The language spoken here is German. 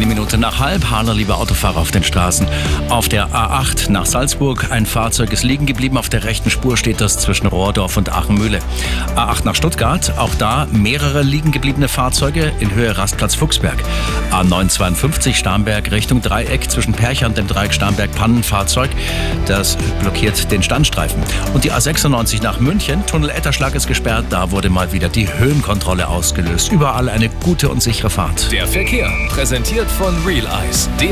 Eine Minute nach halb, Haller, liebe Autofahrer auf den Straßen. Auf der A8 nach Salzburg, ein Fahrzeug ist liegen geblieben. Auf der rechten Spur steht das zwischen Rohrdorf und Achenmühle. A8 nach Stuttgart, auch da mehrere liegen gebliebene Fahrzeuge in Höhe Rastplatz Fuchsberg. A952 Starnberg Richtung Dreieck zwischen Percha und dem Dreieck Starnberg Pannenfahrzeug. Das blockiert den Standstreifen. Und die A96 nach München, Tunnel Etterschlag ist gesperrt. Da wurde mal wieder die Höhenkontrolle ausgelöst. Überall eine gute und sichere Fahrt. Der Verkehr präsentiert von Real Eyes, dem